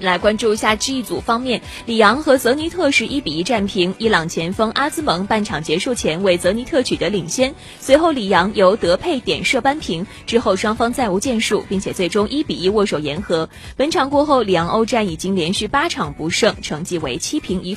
来关注一下 G 组方面，里昂和泽尼特是一比一战平。伊朗前锋阿兹蒙半场结束前为泽尼特取得领先，随后里昂由德佩点射扳平。之后双方再无建树，并且最终一比一握手言和。本场过后，里昂欧战已经连续八场不胜，成绩为七平一。